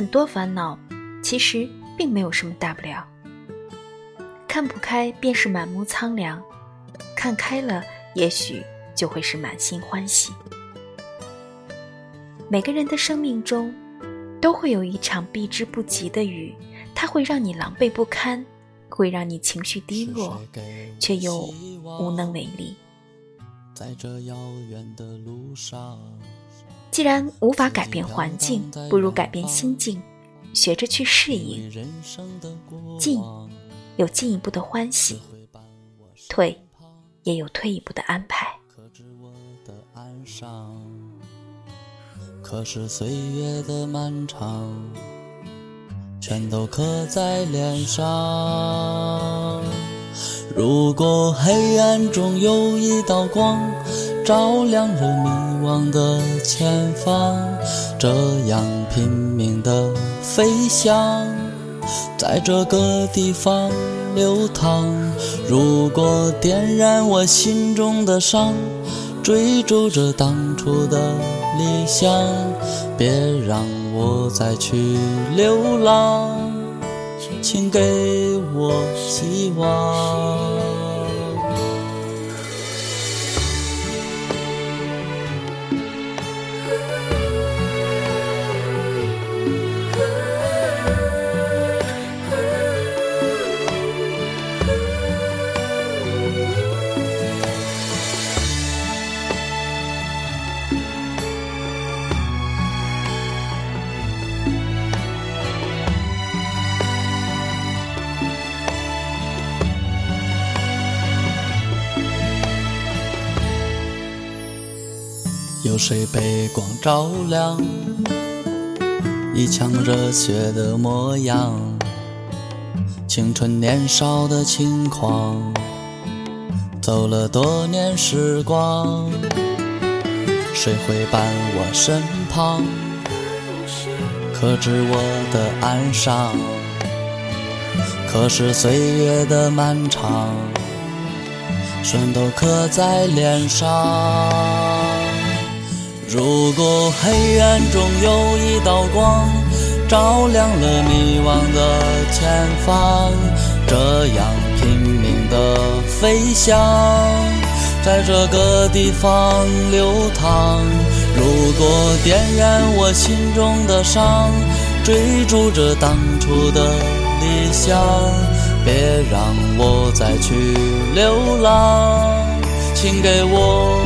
很多烦恼其实并没有什么大不了。看不开便是满目苍凉，看开了也许就会是满心欢喜。每个人的生命中，都会有一场避之不及的雨，它会让你狼狈不堪，会让你情绪低落，却又无能为力。在这遥远的路上，既然无法改变环境，不如改变心境，学着去适应。进，有进一步的欢喜；退，也有退一步的安排。可是岁月的漫长，全都刻在脸上。如果黑暗中有一道光，照亮了迷惘的前方，这样拼命的飞翔，在这个地方流淌。如果点燃我心中的伤，追逐着当初的。理想，别让我再去流浪，请给我希望。有谁被光照亮？一腔热血的模样，青春年少的轻狂，走了多年时光，谁会伴我身旁，可知我的岸上？可是岁月的漫长，全都刻在脸上。如果黑暗中有一道光，照亮了迷惘的前方，这样拼命的飞翔，在这个地方流淌。如果点燃我心中的伤，追逐着当初的理想，别让我再去流浪，请给我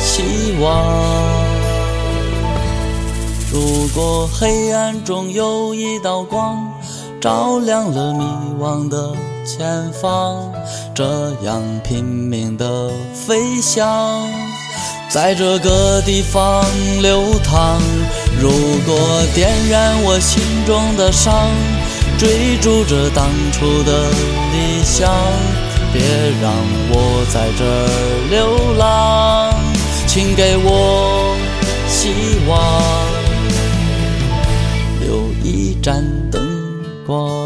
希望。如果黑暗中有一道光，照亮了迷惘的前方，这样拼命的飞翔，在这个地方流淌。如果点燃我心中的伤，追逐着当初的理想，别让我在这儿流浪，请给我希望。盏灯光。